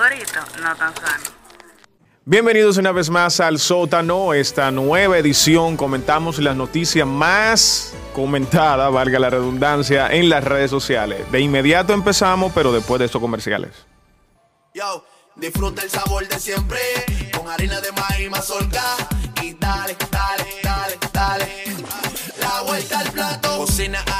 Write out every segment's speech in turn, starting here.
corito no tan sano. Bienvenidos una vez más al sótano, esta nueva edición. Comentamos las noticias más comentadas, valga la redundancia, en las redes sociales. De inmediato empezamos, pero después de estos comerciales. Yo, disfruta el sabor de siempre con harina de maíz mazorca y dale, dale, dale, dale. La vuelta al plato. Cocina arepa,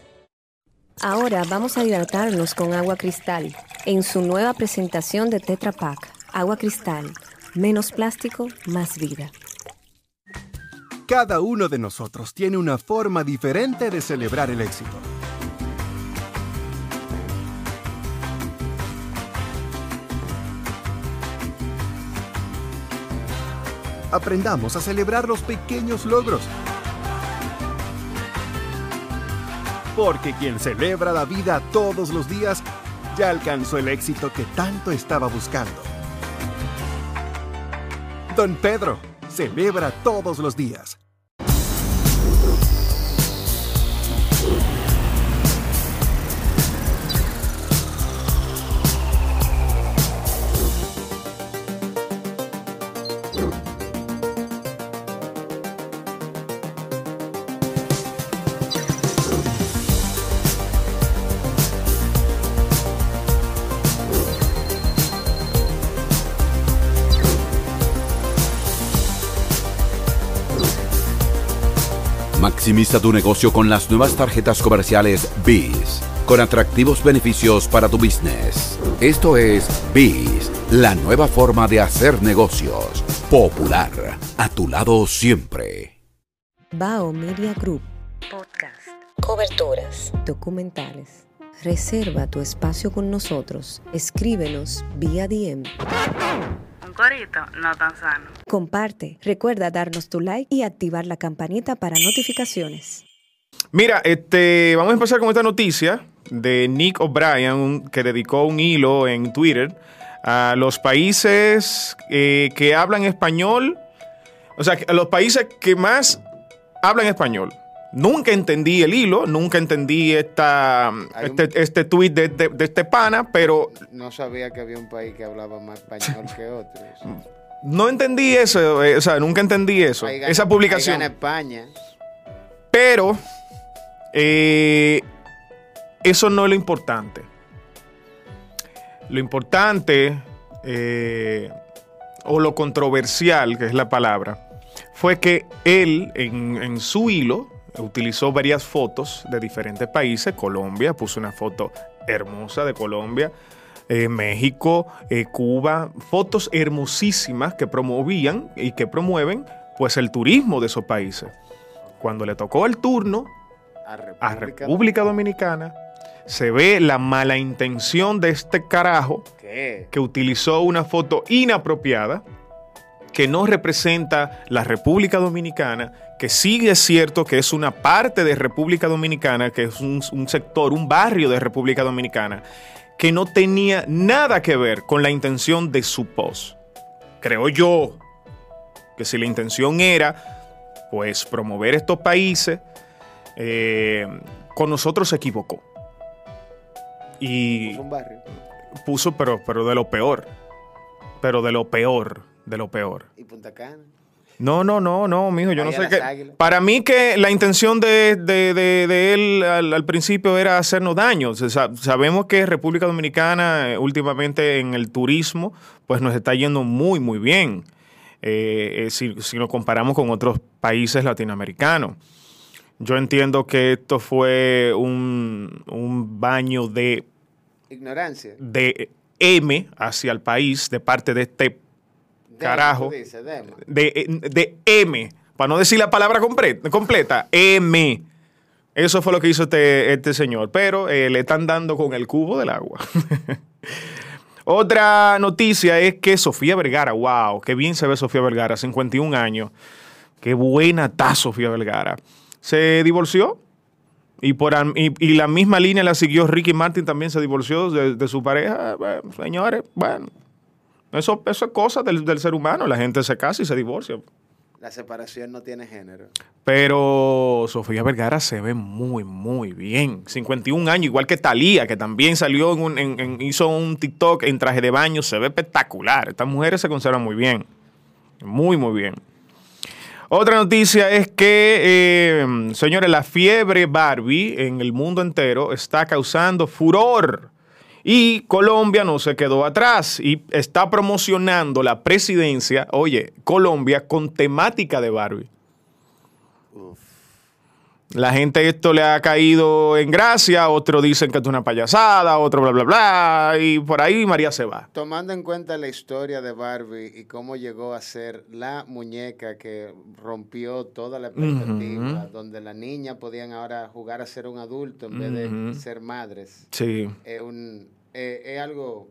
Ahora vamos a hidratarnos con agua cristal en su nueva presentación de Tetra Pak. Agua cristal, menos plástico, más vida. Cada uno de nosotros tiene una forma diferente de celebrar el éxito. Aprendamos a celebrar los pequeños logros. Porque quien celebra la vida todos los días ya alcanzó el éxito que tanto estaba buscando. Don Pedro, celebra todos los días. Maximiza tu negocio con las nuevas tarjetas comerciales BIS, con atractivos beneficios para tu business. Esto es BIS, la nueva forma de hacer negocios. Popular, a tu lado siempre. Bao Media Group. Podcast. Coberturas. Documentales. Reserva tu espacio con nosotros. Escríbenos vía DM. Corito no tan sano. Comparte. Recuerda darnos tu like y activar la campanita para notificaciones. Mira, este, vamos a empezar con esta noticia de Nick O'Brien, un- que dedicó un hilo en Twitter a los países eh, que hablan español, o sea, a los países que más hablan español. Nunca entendí el hilo, nunca entendí esta, Hay un- este, este tweet de, de- de este pana, pero No sabía que había un país que hablaba más español que otros. no entendí eso, eh, o sea, nunca entendí eso, gana- esa publicación. gana España. Pero eh, eso no es lo importante. Lo importante eh, o lo controversial, que es la palabra, fue que él en, en su hilo utilizó varias fotos de diferentes países. Colombia, puso una foto hermosa de Colombia. eh, México, eh, Cuba, fotos hermosísimas que promovían y que promueven pues el turismo de esos países. Cuando le tocó el turno A a República. República Dominicana, se ve la mala intención de este carajo ¿Qué? que utilizó una foto inapropiada que no representa la República Dominicana, que sí es cierto que es una parte de República Dominicana, que es un, un sector, un barrio de República Dominicana, que no tenía nada que ver con la intención de su post. Creo yo que si la intención era, pues, promover estos países, eh, con nosotros se equivocó. Y Es un barrio. puso, pero, pero de lo peor. Pero de lo peor, de lo peor. Y Punta Cana. No, no, no, no, mijo, yo no sé qué. águilas. Para mí que la intención de, de- de- de él al, al principio era hacernos daño. Sabemos que República Dominicana eh, últimamente en el turismo pues nos está yendo muy, muy bien. Eh, eh, si, si lo comparamos con otros países latinoamericanos. Yo entiendo que esto fue un, un baño de Ignorancia. de M hacia el país de parte de este Carajo. dices, demo. de, de M, para no decir la palabra compre- completa, M. Eso fue lo que hizo este, este señor, pero eh, le están dando con el cubo del agua. Otra noticia es que Sofía Vergara, wow, qué bien se ve Sofía Vergara, 51 años, qué buena está Sofía Vergara. Se divorció y, por, y, y la misma línea la siguió Ricky Martin, también se divorció de, de su pareja. Bueno, señores, bueno, eso, eso es cosa del, del ser humano. La gente se casa y se divorcia. La separación no tiene género. Pero Sofía Vergara se ve muy, muy bien. 51 años, igual que Talía, que también salió, en un- en- en- hizo un TikTok en traje de baño. Se ve espectacular. Estas mujeres se conservan muy bien. Muy, muy bien. Otra noticia es que, eh, señores, la fiebre Barbie en el mundo entero está causando furor. Y Colombia no se quedó atrás y está promocionando la presidencia, oye, Colombia con temática de Barbie. La gente esto le ha caído en gracia, otros dicen que es una payasada, otro bla, bla, bla, y por ahí María se va. Tomando en cuenta la historia de Barbie y cómo llegó a ser la muñeca que rompió toda la expectativa, donde las niñas podían ahora jugar a ser un adulto en vez de ser madres, Sí. es, un, eh, es algo...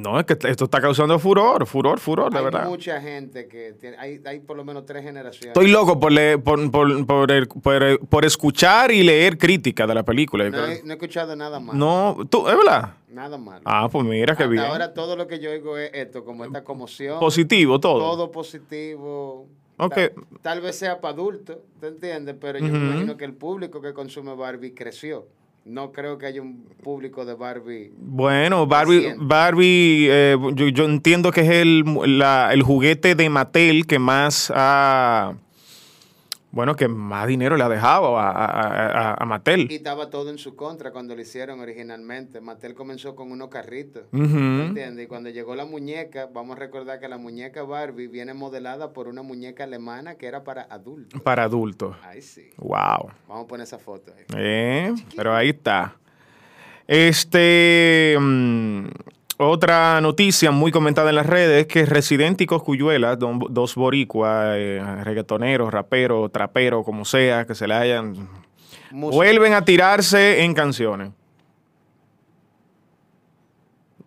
No, es que esto está causando furor, furor, furor, de hay verdad. mucha gente que tiene, hay, hay por lo menos tres generaciones. Estoy loco por, leer- por, por, por, el- por- por escuchar y leer críticas de la película. No he, no he escuchado nada malo. No, tú, ¿es verdad? Nada malo. Ah, pues mira qué Hasta bien. Ahora todo lo que yo oigo es esto, como esta conmoción. Positivo todo. Todo positivo. Ok. Tal, tal vez sea para adultos, ¿te entiendes? Pero yo me imagino que el público que consume Barbie creció. No creo que haya un público de Barbie. Bueno, Barbie. Barbie eh, yo, yo entiendo que es el, la- el juguete de Mattel que más ha, bueno, que más dinero le ha dejado a, a- a- a Mattel. Y estaba todo en su contra cuando lo hicieron originalmente. Mattel comenzó con unos carritos. ¿me entiendes? Y cuando llegó la muñeca, vamos a recordar que la muñeca Barbie viene modelada por una muñeca alemana que era para adultos. Para adultos. Ahí sí. Wow. Vamos a poner esa foto ahí. Eh, pero ahí está. Este. Otra noticia muy comentada en las redes es que Residente y Coscuyuela, dos boricuas, eh, reggaetoneros, raperos, traperos, como sea, que se le hayan. Música. Vuelven a tirarse en canciones.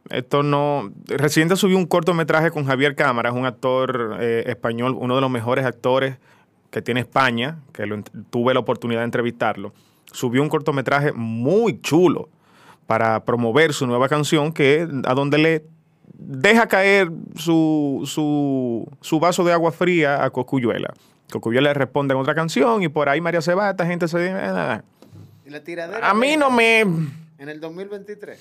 Esto no. Residente subió un cortometraje con Javier Cámaras, un actor eh, español, uno de los mejores actores que tiene España, que lo tuve la oportunidad de entrevistarlo. Subió un cortometraje muy chulo para promover su nueva canción, que a donde le deja caer su, su, su vaso de agua fría a Cocuyuela. Cocuyuela le responde en otra canción y por ahí María se va, esta gente se... eh, Y la tiradera A mí no me... En el 2023.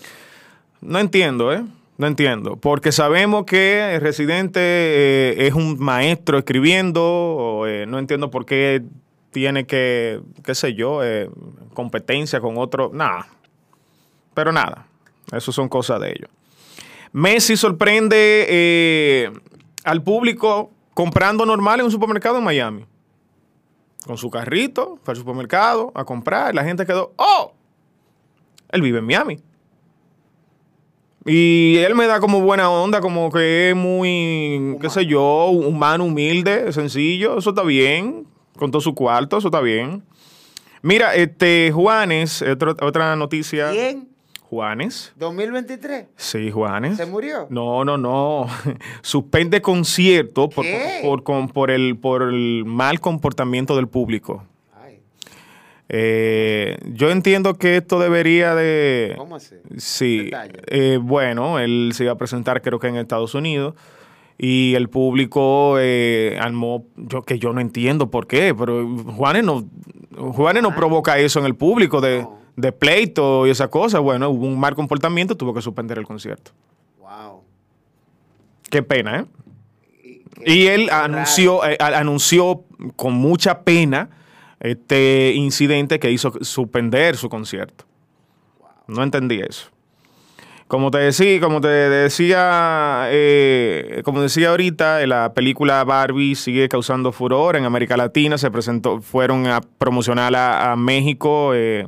No entiendo, ¿eh? No entiendo. Porque sabemos que el Residente eh, es un maestro escribiendo. o, eh, no entiendo por qué tiene que, qué sé yo, eh, competencia con otro. Nada. Pero nada. Eso son cosas de ellos. Messi sorprende eh, al público comprando normal en un supermercado en Miami. Con su carrito, fue al supermercado a comprar. La gente quedó, ¡oh! Él vive en Miami. Y él me da como buena onda, como que es muy, qué sé yo, humano, humilde, sencillo. Eso está bien. Con todo su cuarto, eso está bien. Mira, este, Juanes, otra noticia. ¿Quién? Juanes. 2023. Sí, Juanes. ¿Se murió? No, no, no. Suspende concierto por, por, el, por el mal comportamiento del público. Ay, Eh, yo entiendo que esto debería de... ¿cómo así? Sí, eh, bueno, él se iba a presentar creo que en Estados Unidos y el público eh, armó, yo que yo no entiendo por qué, pero Juanes no, Juanes no provoca eso en el público de, No. De pleito y esa cosa. Bueno, hubo un mal comportamiento, tuvo que suspender el concierto. Wow. Qué pena, ¿eh? Y él anunció, eh, anunció con mucha pena este incidente que hizo suspender su concierto. No entendí eso. Como te decía, como te decía, eh, como decía ahorita, eh, la película Barbie sigue causando furor en América Latina. Se presentó, fueron a promocionarla a México. eh,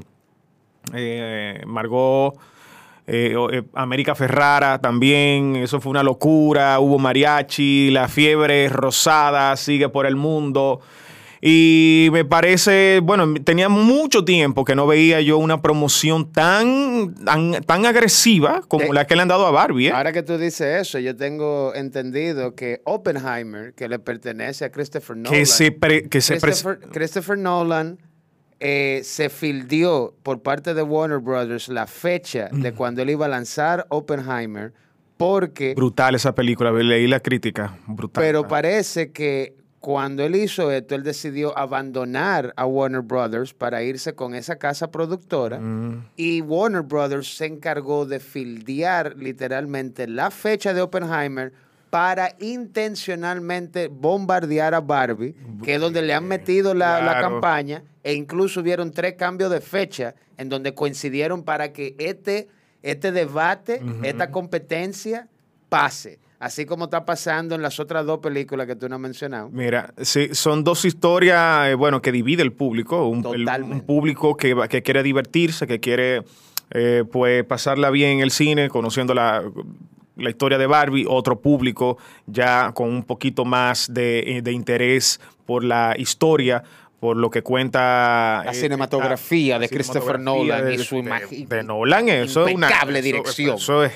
eh, Margot, eh, eh, América Ferrara también, eso fue una locura, hubo mariachi, la fiebre rosada sigue por el mundo. Y me parece, bueno, tenía mucho tiempo que no veía yo una promoción tan, tan, tan agresiva como Eh, la que le han dado a Barbie. ¿eh? Ahora que tú dices eso, yo tengo entendido que Oppenheimer, que le pertenece a Christopher Nolan, que se, pre- que se Christopher Nolan eh, se fildió por parte de Warner Brothers la fecha de cuando él iba a lanzar Oppenheimer, porque, brutal esa película, leí la crítica, brutal. pero parece que cuando él hizo esto, él decidió abandonar a Warner Brothers para irse con esa casa productora. Mm. Y Warner Brothers se encargó de fildear literalmente la fecha de Oppenheimer para intencionalmente bombardear a Barbie, que es donde le han metido la, campaña, e incluso hubieron tres cambios de fecha en donde coincidieron para que este, este debate, esta competencia pase, así como está pasando en las otras dos películas que tú no has mencionado. Mira, sí, son dos historias, eh, bueno, que divide el público. Un, el- un público que, que quiere divertirse, que quiere, eh, pues, pasarla bien en el cine, conociendo la, la historia de Barbie. Otro público ya con un poquito más de, eh, de interés por la historia, por lo que cuenta... La eh, cinematografía la de Christopher cinematografía Nolan y de- su de- imagi- De Nolan, eso es una... eso- dirección. eso es-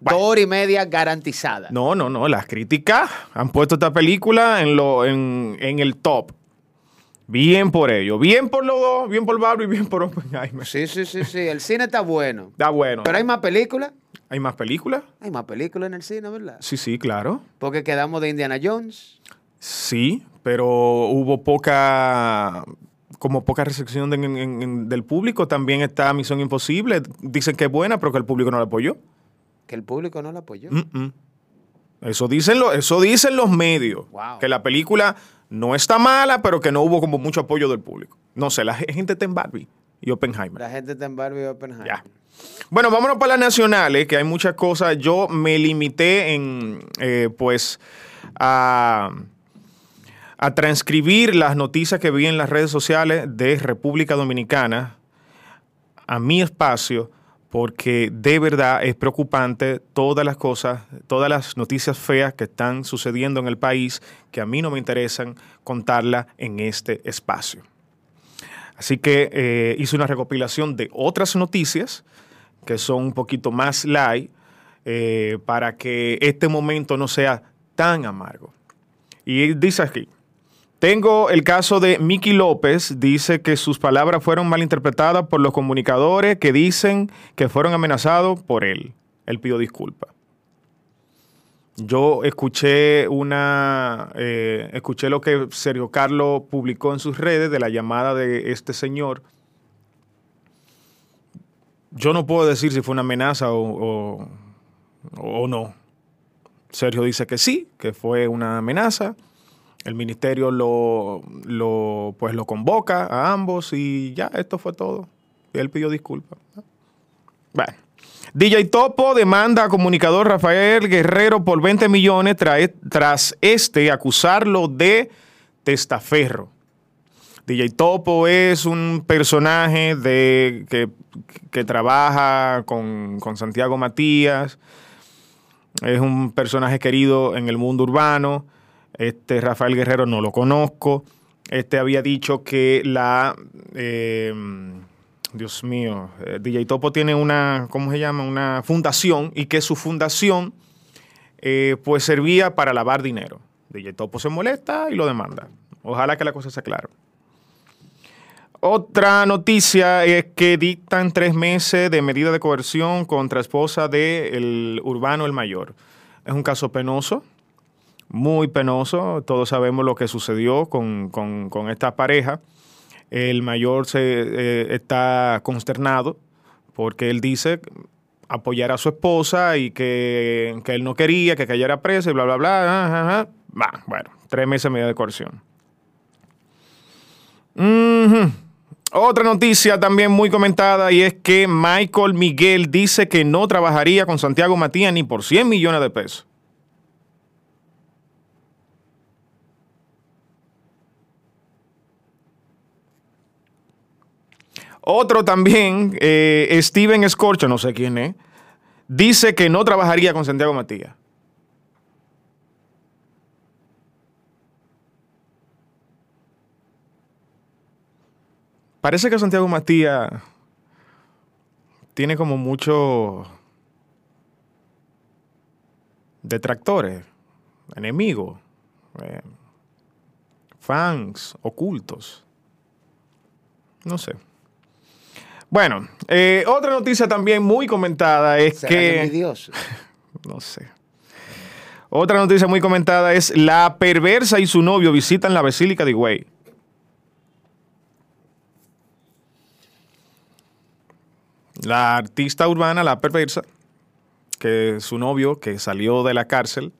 Dos horas y media garantizada. No, no, no. Las críticas han puesto esta película en, lo, en, en el top. Bien por ello. Bien por los dos. Bien por Barbie, bien por Oppenheimer. Sí, sí, sí, sí. El cine está bueno. Está bueno. Pero hay más películas. ¿Hay más películas? Hay más películas en el cine, ¿verdad? Sí, sí, claro. Porque quedamos de Indiana Jones. Sí, pero hubo poca como poca recepción de- en- en- en- del público. También está Misión Imposible. Dicen que es buena, pero que el público no la apoyó. Que el público no la apoyó. Mm-mm. Eso dicen, lo- eso dicen los medios. Wow. Que la película no está mala, pero que no hubo como mucho apoyo del público. No sé, la gente está en Barbie y Oppenheimer. La gente está en Barbie y Oppenheimer. Ya. Bueno, vámonos para las nacionales, que hay muchas cosas. Yo me limité en, eh, pues, a, a transcribir las noticias que vi en las redes sociales de República Dominicana a mi espacio, porque de verdad es preocupante todas las cosas, todas las noticias feas que están sucediendo en el país, que a mí no me interesan contarlas en este espacio. Así que eh, hice una recopilación de otras noticias que son un poquito más light eh, para que este momento no sea tan amargo. Y dice aquí, tengo el caso de Miki López, dice que sus palabras fueron malinterpretadas por los comunicadores que dicen que fueron amenazados por él. Él pidió disculpas. Yo escuché una, eh, escuché lo que Sergio Carlos publicó en sus redes de la llamada de este señor. Yo no puedo decir si fue una amenaza o, o- o no. Sergio dice que sí, que fue una amenaza. El ministerio lo, lo, pues lo convoca a ambos y ya, esto fue todo. Él pidió disculpas. Bueno. DJ Topo demanda a comunicador Rafael Guerrero por 20 millones trae- tras este acusarlo de testaferro. DJ Topo es un personaje de, que, que trabaja con, con Santiago Matías. Es un personaje querido en el mundo urbano. Este Rafael Guerrero no lo conozco. Este había dicho que la. eh, Dios mío, eh, DJ Topo tiene una, ¿cómo se llama? Una fundación y que su fundación eh, pues servía para lavar dinero. DJ Topo se molesta y lo demanda. Ojalá que la cosa sea clara. Otra noticia es que dictan tres meses de medida de coerción contra esposa del urbano el mayor. Es un caso penoso, muy penoso. Todos sabemos lo que sucedió con, con- con esta pareja. El mayor se, eh, está consternado porque él dice apoyar a su esposa y que, que él no quería, que cayera presa y bla, bla, bla. ajá, ajá. Va, bueno, tres meses medida de coerción. Otra noticia también muy comentada y es que Michael Miguel dice que no trabajaría con Santiago Matías ni por 100 millones de pesos. Otro también, eh, Steven Scorcho, no sé quién es, dice que no trabajaría con Santiago Matías. Parece que Santiago Matías tiene como muchos detractores, enemigos, eh, fans ocultos. No sé. Bueno, eh, otra noticia también muy comentada es ¿Serán que... envidiosos? No sé. Otra noticia muy comentada es la perversa y su novio visitan la Basílica de Higüey. La artista urbana, la perversa, que su novio, que salió de la cárcel,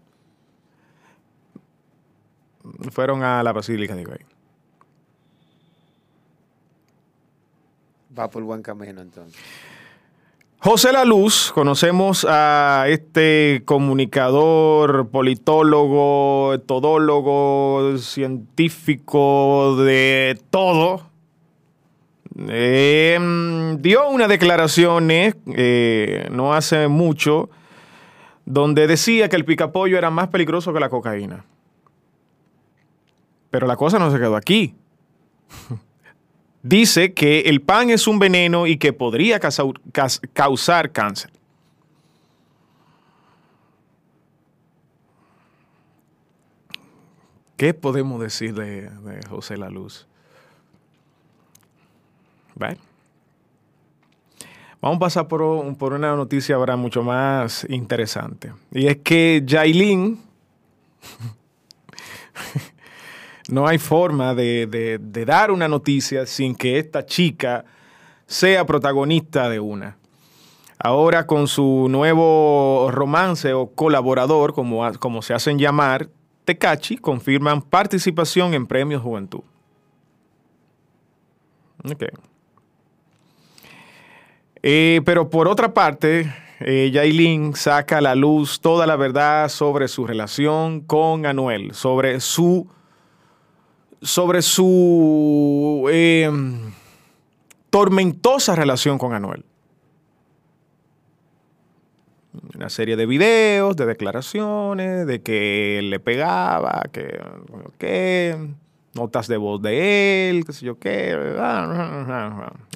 fueron a la Basílica de Higüey. Entonces. José La Luz, conocemos a este comunicador, politólogo, todólogo, científico de todo. Eh, dio unas declaraciones eh, no hace mucho donde decía que el picapollo era más peligroso que la cocaína. Pero la cosa no se quedó aquí. Dice que el pan es un veneno y que podría causar cáncer. ¿Qué podemos decir de, José La Luz? Bueno. Vamos a pasar por, por una noticia ahora mucho más interesante. Y es que Yailin no hay forma de, de- dar una noticia sin que esta chica sea protagonista de una. Ahora con su nuevo romance o colaborador, como, como se hacen llamar, Tecachi, confirman participación en Premios Juventud. Ok. Eh, pero por otra parte, eh, saca a la luz toda la verdad sobre su relación con Anuel, sobre su sobre su eh, tormentosa relación con Anuel. Una serie de videos, de declaraciones, de que él le pegaba, que qué, notas de voz de él, qué sé yo qué.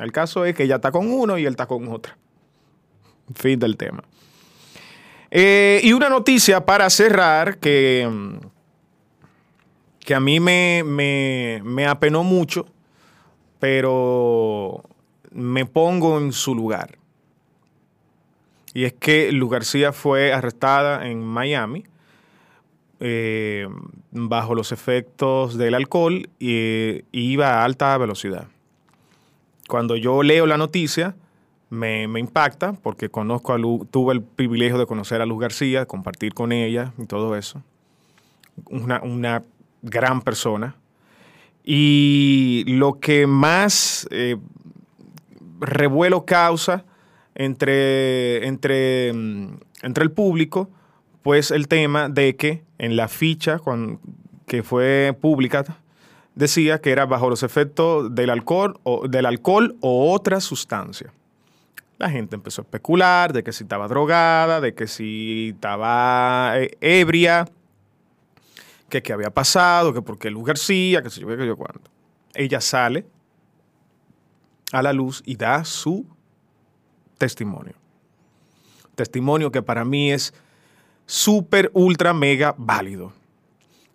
El caso es que ella está con uno y él está con otro. Fin del tema. Eh, y una noticia para cerrar que que a mí me, me, me apenó mucho, pero me pongo en su lugar. Y es que Lu García fue arrestada en Miami eh, bajo los efectos del alcohol y iba a alta velocidad. Cuando yo leo la noticia, me, me impacta porque conozco a Lu, tuve el privilegio de conocer a Luz García, compartir con ella y todo eso. Una, una gran persona. Y lo que más eh, revuelo causa entre, entre, mm, entre el público, pues el tema de que en la ficha que fue pública decía que era bajo los efectos del alcohol o, del alcohol o otra sustancia. La gente empezó a especular de que si estaba drogada, de que si estaba eh, ebria, que qué había pasado, que por qué Luz García, que sé yo que yo cuánto. Ella sale a la luz y da su testimonio. Testimonio que para mí es súper, ultra, mega válido.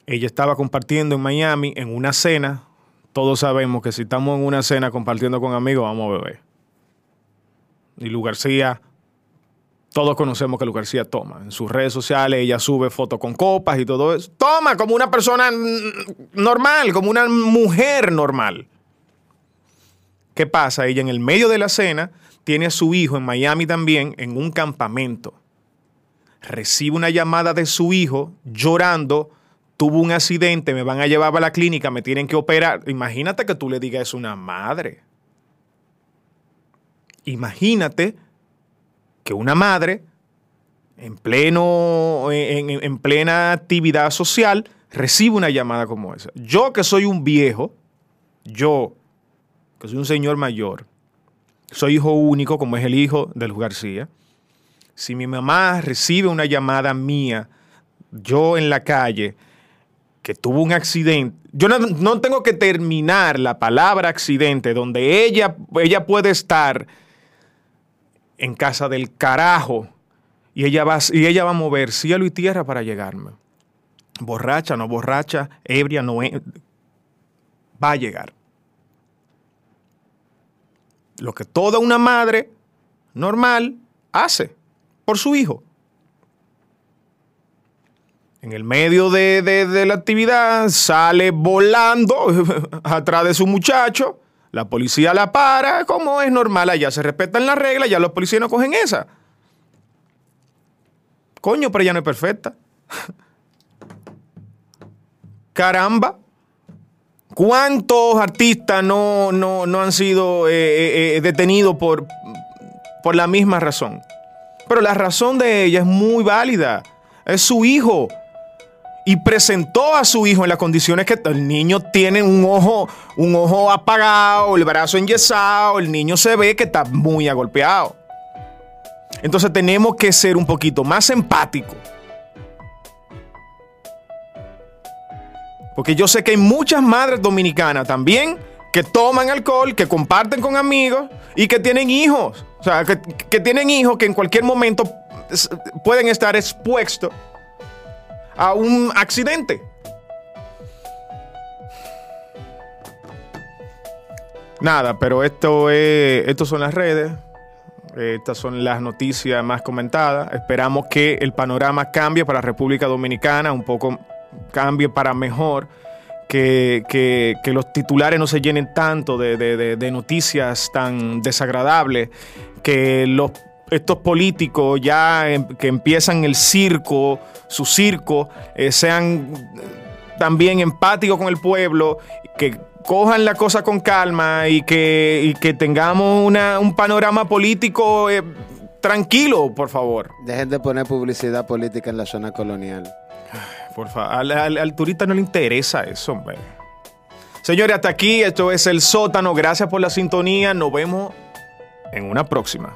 Ella estaba compartiendo en Miami en una cena. Todos sabemos que si estamos en una cena compartiendo con amigos, vamos a beber. Y Lu García, todos conocemos que Lu García toma. En sus redes sociales ella sube fotos con copas y todo eso. Toma como una persona normal, como una mujer normal. ¿Qué pasa? Ella en el medio de la cena tiene a su hijo en Miami también, en un campamento. Recibe una llamada de su hijo llorando, tuvo un accidente, me van a llevar a la clínica, me tienen que operar. Imagínate que tú le digas eso a una madre. Imagínate que una madre en, pleno, en, en plena actividad social recibe una llamada como esa. Yo que soy un viejo, yo que soy un señor mayor, soy hijo único como es el hijo de Luz García, si mi mamá recibe una llamada mía, yo en la calle, que tuvo un accidente, yo no, no tengo que terminar la palabra accidente donde ella, ella puede estar en casa del carajo y ella, va, y ella va a mover cielo y tierra para llegarme. Borracha, no borracha, ebria, no e- va a llegar. Lo que toda una madre normal hace por su hijo. En el medio de, de- de la actividad sale volando atrás de su muchacho. La policía la para, como es normal, allá se respetan las reglas, ya los policías no cogen esa. Coño, pero ella no es perfecta. Caramba. ¿Cuántos artistas no, no- no han sido eh, eh, eh, detenidos por, por la misma razón? Pero la razón de ella es muy válida. Es su hijo. Y presentó a su hijo en las condiciones que el niño tiene un ojo, un ojo apagado, el brazo enyesado, el niño se ve que está muy agolpeado. Entonces tenemos que ser un poquito más empáticos. Porque yo sé que hay muchas madres dominicanas también que toman alcohol, que comparten con amigos y que tienen hijos. O sea, que, que tienen hijos que en cualquier momento pueden estar expuestos a un accidente. Nada, pero esto es, estos son las redes. Estas son las noticias más comentadas. Esperamos que el panorama cambie para República Dominicana, un poco cambie para mejor, que, que- los titulares no se llenen tanto de, de- de- de noticias tan desagradables, que los, estos políticos ya em- que empiezan el circo, su circo, eh, sean también empáticos con el pueblo, que cojan la cosa con calma y que, y que tengamos una- un panorama político eh, tranquilo, por favor. Dejen de poner publicidad política en la zona colonial. Por favor, al, al- al turista no le interesa eso, hombre. Señores, hasta aquí, esto es El Sótano. Gracias por la sintonía. Nos vemos en una próxima.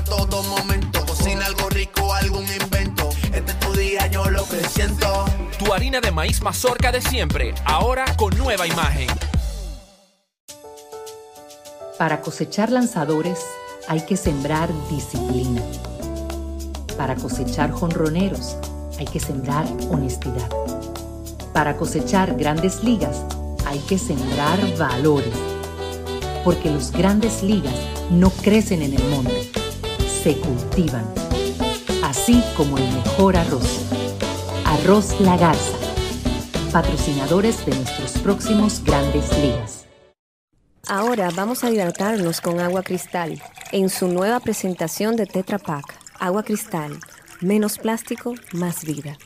harina de maíz mazorca de siempre, ahora con nueva imagen. Para cosechar lanzadores hay que sembrar disciplina. Para cosechar jonroneros hay que sembrar honestidad. Para cosechar grandes ligas hay que sembrar valores. Porque los grandes ligas no crecen en el monte, se cultivan. Así como el mejor arroz. Arroz La Garza. Patrocinadores de nuestros próximos grandes ligas. Ahora vamos a hidratarnos con agua cristal en su nueva presentación de Tetra Pak. Agua cristal, menos plástico, más vida.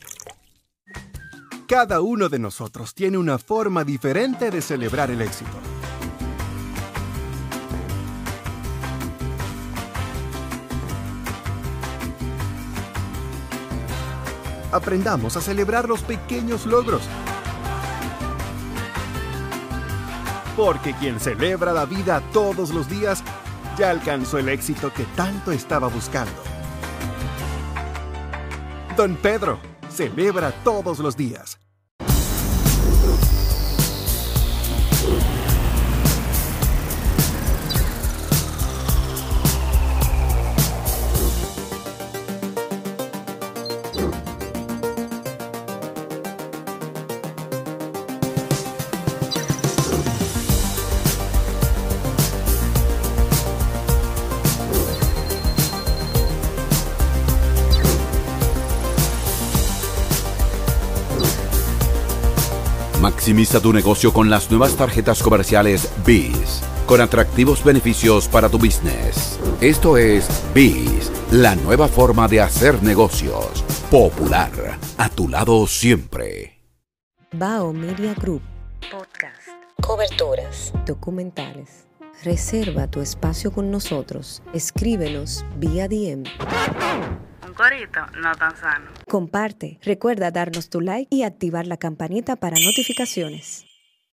Cada uno de nosotros tiene una forma diferente de celebrar el éxito. Aprendamos a celebrar los pequeños logros. Porque quien celebra la vida todos los días ya alcanzó el éxito que tanto estaba buscando. Don Pedro celebra todos los días. Maximiza tu negocio con las nuevas tarjetas comerciales BIS, con atractivos beneficios para tu business. Esto es BIS, la nueva forma de hacer negocios. Popular, a tu lado siempre. Bao Media Group. Podcast. Coberturas. Documentales. Reserva tu espacio con nosotros. Escríbenos vía DM. Un corito no tan sano. Comparte. Recuerda darnos tu like y activar la campanita para notificaciones.